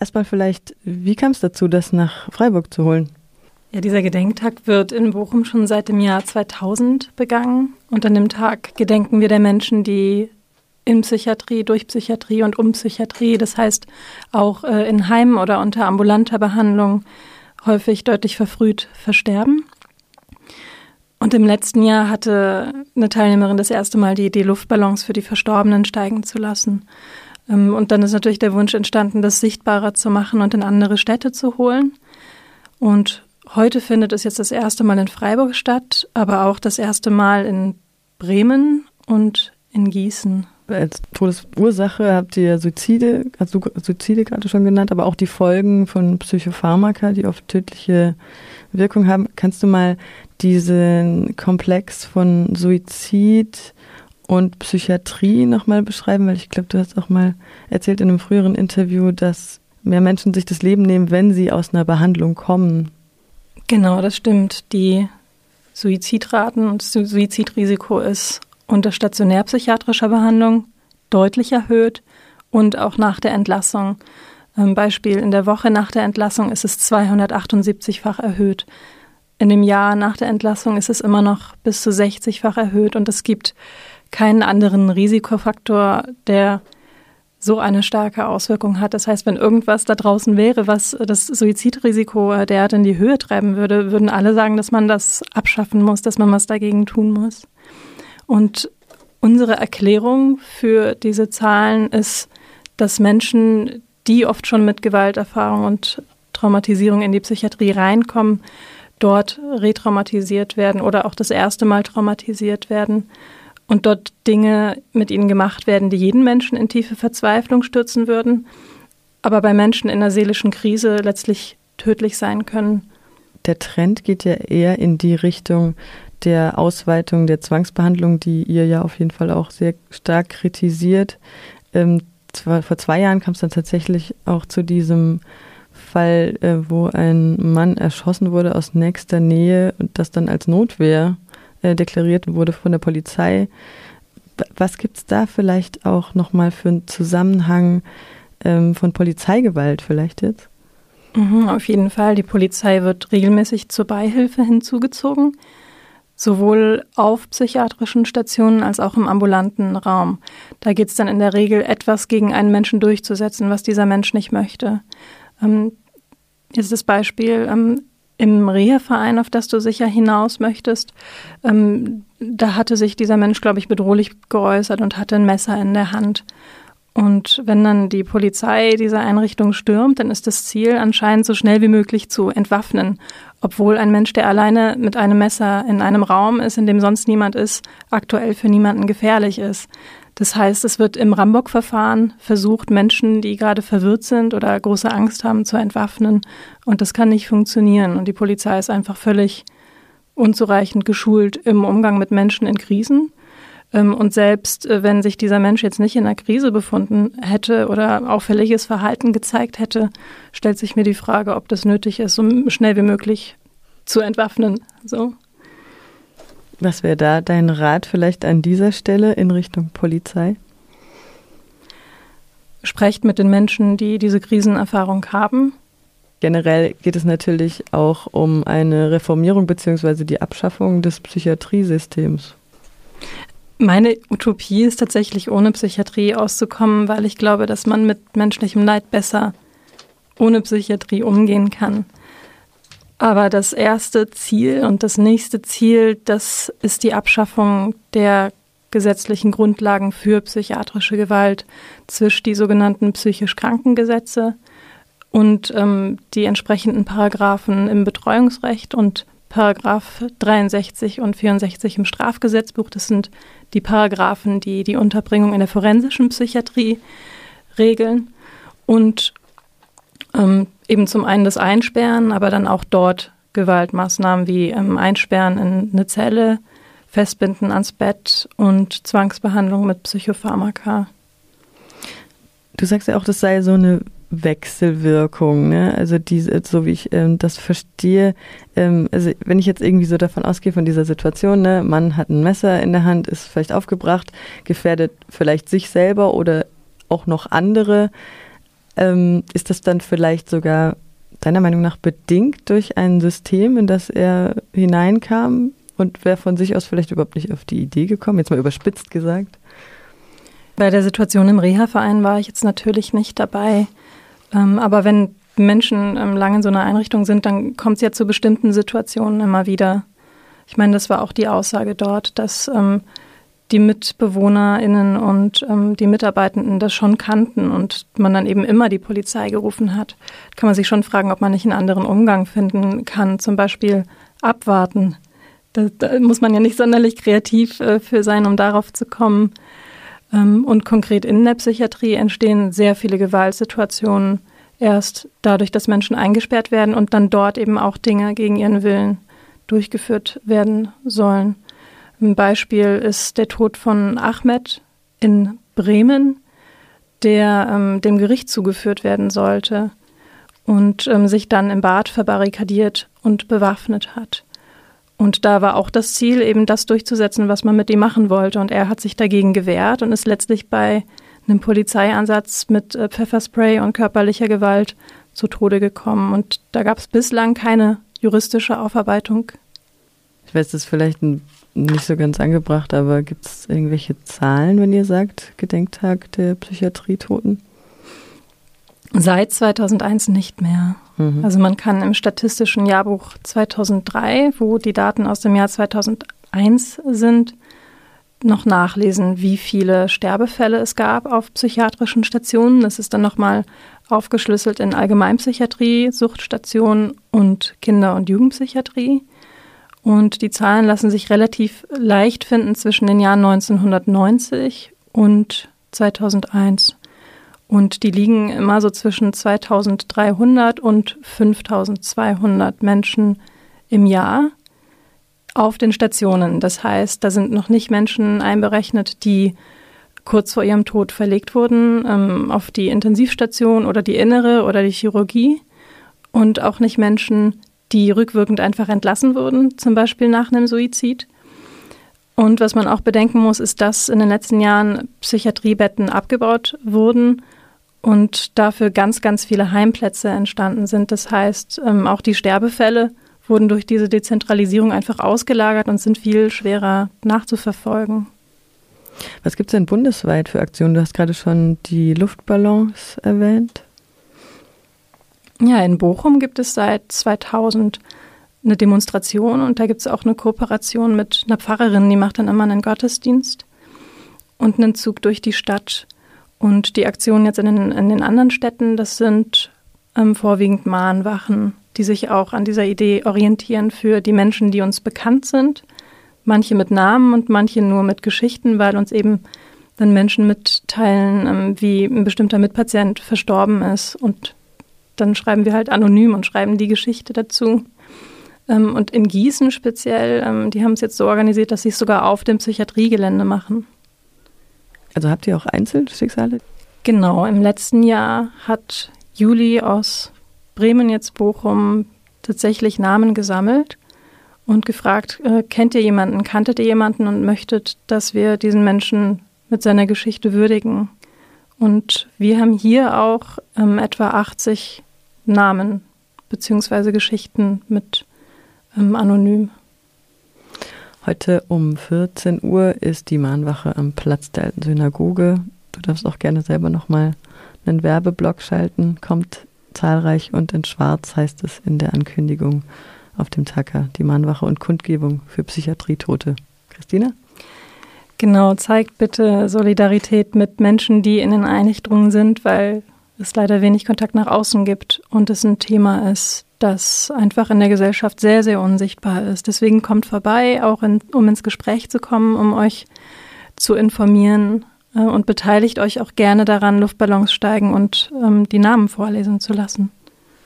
erstmal vielleicht, wie kam es dazu, das nach Freiburg zu holen? Ja, dieser Gedenktag wird in Bochum schon seit dem Jahr 2000 begangen. Und an dem Tag gedenken wir der Menschen, die in Psychiatrie, durch Psychiatrie und um Psychiatrie, das heißt auch äh, in Heimen oder unter ambulanter Behandlung, häufig deutlich verfrüht versterben. Und im letzten Jahr hatte eine Teilnehmerin das erste Mal die Idee, Luftballons für die Verstorbenen steigen zu lassen. Ähm, und dann ist natürlich der Wunsch entstanden, das sichtbarer zu machen und in andere Städte zu holen. Und heute findet es jetzt das erste Mal in Freiburg statt, aber auch das erste Mal in Bremen und in Gießen. Als Todesursache habt ihr Suizide, du Suizide gerade schon genannt, aber auch die Folgen von Psychopharmaka, die oft tödliche Wirkung haben. Kannst du mal diesen Komplex von Suizid und Psychiatrie nochmal beschreiben? Weil ich glaube, du hast auch mal erzählt in einem früheren Interview, dass mehr Menschen sich das Leben nehmen, wenn sie aus einer Behandlung kommen. Genau, das stimmt. Die Suizidraten und das Suizidrisiko ist unter stationärpsychiatrischer Behandlung deutlich erhöht und auch nach der Entlassung. Ähm, Beispiel in der Woche nach der Entlassung ist es 278-fach erhöht. In dem Jahr nach der Entlassung ist es immer noch bis zu 60-fach erhöht und es gibt keinen anderen Risikofaktor, der so eine starke Auswirkung hat. Das heißt, wenn irgendwas da draußen wäre, was das Suizidrisiko äh, derart in die Höhe treiben würde, würden alle sagen, dass man das abschaffen muss, dass man was dagegen tun muss. Und unsere Erklärung für diese Zahlen ist, dass Menschen, die oft schon mit Gewalterfahrung und Traumatisierung in die Psychiatrie reinkommen, dort retraumatisiert werden oder auch das erste Mal traumatisiert werden und dort Dinge mit ihnen gemacht werden, die jeden Menschen in tiefe Verzweiflung stürzen würden, aber bei Menschen in einer seelischen Krise letztlich tödlich sein können. Der Trend geht ja eher in die Richtung der Ausweitung der Zwangsbehandlung, die ihr ja auf jeden Fall auch sehr stark kritisiert. Ähm, zwar, vor zwei Jahren kam es dann tatsächlich auch zu diesem Fall, äh, wo ein Mann erschossen wurde aus nächster Nähe und das dann als Notwehr äh, deklariert wurde von der Polizei. Was gibt es da vielleicht auch nochmal für einen Zusammenhang ähm, von Polizeigewalt vielleicht jetzt? Mhm, auf jeden Fall. Die Polizei wird regelmäßig zur Beihilfe hinzugezogen, sowohl auf psychiatrischen Stationen als auch im ambulanten Raum. Da geht es dann in der Regel etwas gegen einen Menschen durchzusetzen, was dieser Mensch nicht möchte. Ähm, jetzt das Beispiel, ähm, im Reha-Verein, auf das du sicher hinaus möchtest, ähm, da hatte sich dieser Mensch, glaube ich, bedrohlich geäußert und hatte ein Messer in der Hand. Und wenn dann die Polizei diese Einrichtung stürmt, dann ist das Ziel anscheinend so schnell wie möglich zu entwaffnen, obwohl ein Mensch, der alleine mit einem Messer in einem Raum ist, in dem sonst niemand ist, aktuell für niemanden gefährlich ist. Das heißt, es wird im Rambock-Verfahren versucht, Menschen, die gerade verwirrt sind oder große Angst haben, zu entwaffnen. Und das kann nicht funktionieren. Und die Polizei ist einfach völlig unzureichend geschult im Umgang mit Menschen in Krisen. Ähm, und selbst äh, wenn sich dieser Mensch jetzt nicht in einer Krise befunden hätte oder auffälliges Verhalten gezeigt hätte, stellt sich mir die Frage, ob das nötig ist, so schnell wie möglich zu entwaffnen. So. Was wäre da dein Rat vielleicht an dieser Stelle in Richtung Polizei? Sprecht mit den Menschen, die diese Krisenerfahrung haben. Generell geht es natürlich auch um eine Reformierung bzw. die Abschaffung des Psychiatriesystems. Meine Utopie ist tatsächlich ohne Psychiatrie auszukommen, weil ich glaube, dass man mit menschlichem Leid besser ohne Psychiatrie umgehen kann. Aber das erste Ziel und das nächste Ziel, das ist die Abschaffung der gesetzlichen Grundlagen für psychiatrische Gewalt zwischen die sogenannten psychisch Krankengesetze und ähm, die entsprechenden Paragraphen im Betreuungsrecht und Paragraph 63 und 64 im Strafgesetzbuch. Das sind die Paragraphen, die die Unterbringung in der forensischen Psychiatrie regeln. Und ähm, eben zum einen das Einsperren, aber dann auch dort Gewaltmaßnahmen wie ähm, Einsperren in eine Zelle, Festbinden ans Bett und Zwangsbehandlung mit Psychopharmaka. Du sagst ja auch, das sei so eine Wechselwirkung, ne? Also diese, so wie ich ähm, das verstehe, ähm, also wenn ich jetzt irgendwie so davon ausgehe von dieser Situation, ne, Mann hat ein Messer in der Hand, ist vielleicht aufgebracht, gefährdet vielleicht sich selber oder auch noch andere Ähm, ist das dann vielleicht sogar deiner Meinung nach bedingt durch ein System, in das er hineinkam und wäre von sich aus vielleicht überhaupt nicht auf die Idee gekommen, jetzt mal überspitzt gesagt? Bei der Situation im Reha-Verein war ich jetzt natürlich nicht dabei. Ähm, aber wenn Menschen ähm, lange in so einer Einrichtung sind, dann kommt es ja zu bestimmten Situationen immer wieder. Ich meine, das war auch die Aussage dort, dass ähm, die MitbewohnerInnen und ähm, die Mitarbeitenden das schon kannten und man dann eben immer die Polizei gerufen hat. Kann man sich schon fragen, ob man nicht einen anderen Umgang finden kann, zum Beispiel abwarten. Da, da muss man ja nicht sonderlich kreativ äh, für sein, um darauf zu kommen. Ähm, und konkret in der Psychiatrie entstehen sehr viele Gewaltsituationen erst dadurch, dass Menschen eingesperrt werden und dann dort eben auch Dinge gegen ihren Willen durchgeführt werden sollen. Ein Beispiel ist der Tod von Ahmed in Bremen, der ähm, dem Gericht zugeführt werden sollte und ähm, sich dann im Bad verbarrikadiert und bewaffnet hat. Und da war auch das Ziel, eben das durchzusetzen, was man mit ihm machen wollte. Und er hat sich dagegen gewehrt und ist letztlich bei einem Polizeieinsatz mit äh, Pfefferspray und körperlicher Gewalt zu Tode gekommen. Und da gab es bislang keine juristische Aufarbeitung. Ich weiß, das ist vielleicht ein nicht so ganz angebracht, aber gibt es irgendwelche Zahlen, wenn ihr sagt, Gedenktag der Psychiatrietoten? Seit 2001 nicht mehr. Mhm. Also man kann im statistischen Jahrbuch 2003, wo die Daten aus dem Jahr 2001 sind, noch nachlesen, wie viele Sterbefälle es gab auf psychiatrischen Stationen. Das ist dann nochmal aufgeschlüsselt in Allgemeinpsychiatrie, Suchtstationen und Kinder- und Jugendpsychiatrie. Und die Zahlen lassen sich relativ leicht finden zwischen den Jahren 1990 und 2001. Und die liegen immer so zwischen 2300 und 5200 Menschen im Jahr auf den Stationen. Das heißt, da sind noch nicht Menschen einberechnet, die kurz vor ihrem Tod verlegt wurden ähm, auf die Intensivstation oder die Innere oder die Chirurgie und auch nicht Menschen, die rückwirkend einfach entlassen wurden, zum Beispiel nach einem Suizid. Und was man auch bedenken muss, ist, dass in den letzten Jahren Psychiatriebetten abgebaut wurden und dafür ganz, ganz viele Heimplätze entstanden sind. Das heißt, ähm, auch die Sterbefälle wurden durch diese Dezentralisierung einfach ausgelagert und sind viel schwerer nachzuverfolgen. Was gibt es denn bundesweit für Aktionen? Du hast gerade schon die Luftballons erwähnt. Ja, in Bochum gibt es seit 2000 eine Demonstration und da gibt es auch eine Kooperation mit einer Pfarrerin, die macht dann immer einen Gottesdienst und einen Zug durch die Stadt. Und die Aktionen jetzt in den, in den anderen Städten, das sind ähm, vorwiegend Mahnwachen, die sich auch an dieser Idee orientieren für die Menschen, die uns bekannt sind. Manche mit Namen und manche nur mit Geschichten, weil uns eben dann Menschen mitteilen, ähm, wie ein bestimmter Mitpatient verstorben ist und dann schreiben wir halt anonym und schreiben die Geschichte dazu. Ähm, und in Gießen speziell, ähm, die haben es jetzt so organisiert, dass sie es sogar auf dem Psychiatriegelände machen. Also habt ihr auch Einzelschicksale? Genau, im letzten Jahr hat Juli aus Bremen jetzt Bochum tatsächlich Namen gesammelt und gefragt, äh, kennt ihr jemanden, kanntet ihr jemanden und möchtet, dass wir diesen Menschen mit seiner Geschichte würdigen. Und wir haben hier auch ähm, etwa 80 Namen beziehungsweise Geschichten mit ähm, anonym. Heute um 14 Uhr ist die Mahnwache am Platz der alten Synagoge. Du darfst auch gerne selber nochmal einen Werbeblock schalten. Kommt zahlreich und in Schwarz heißt es in der Ankündigung auf dem Tacker. Die Mahnwache und Kundgebung für Psychiatrietote. Christina? Genau, zeigt bitte Solidarität mit Menschen, die in den Einrichtungen sind, weil es leider wenig Kontakt nach außen gibt und es ein Thema ist, das einfach in der Gesellschaft sehr, sehr unsichtbar ist. Deswegen kommt vorbei, auch in, um ins Gespräch zu kommen, um euch zu informieren äh, und beteiligt euch auch gerne daran, Luftballons steigen und ähm, die Namen vorlesen zu lassen.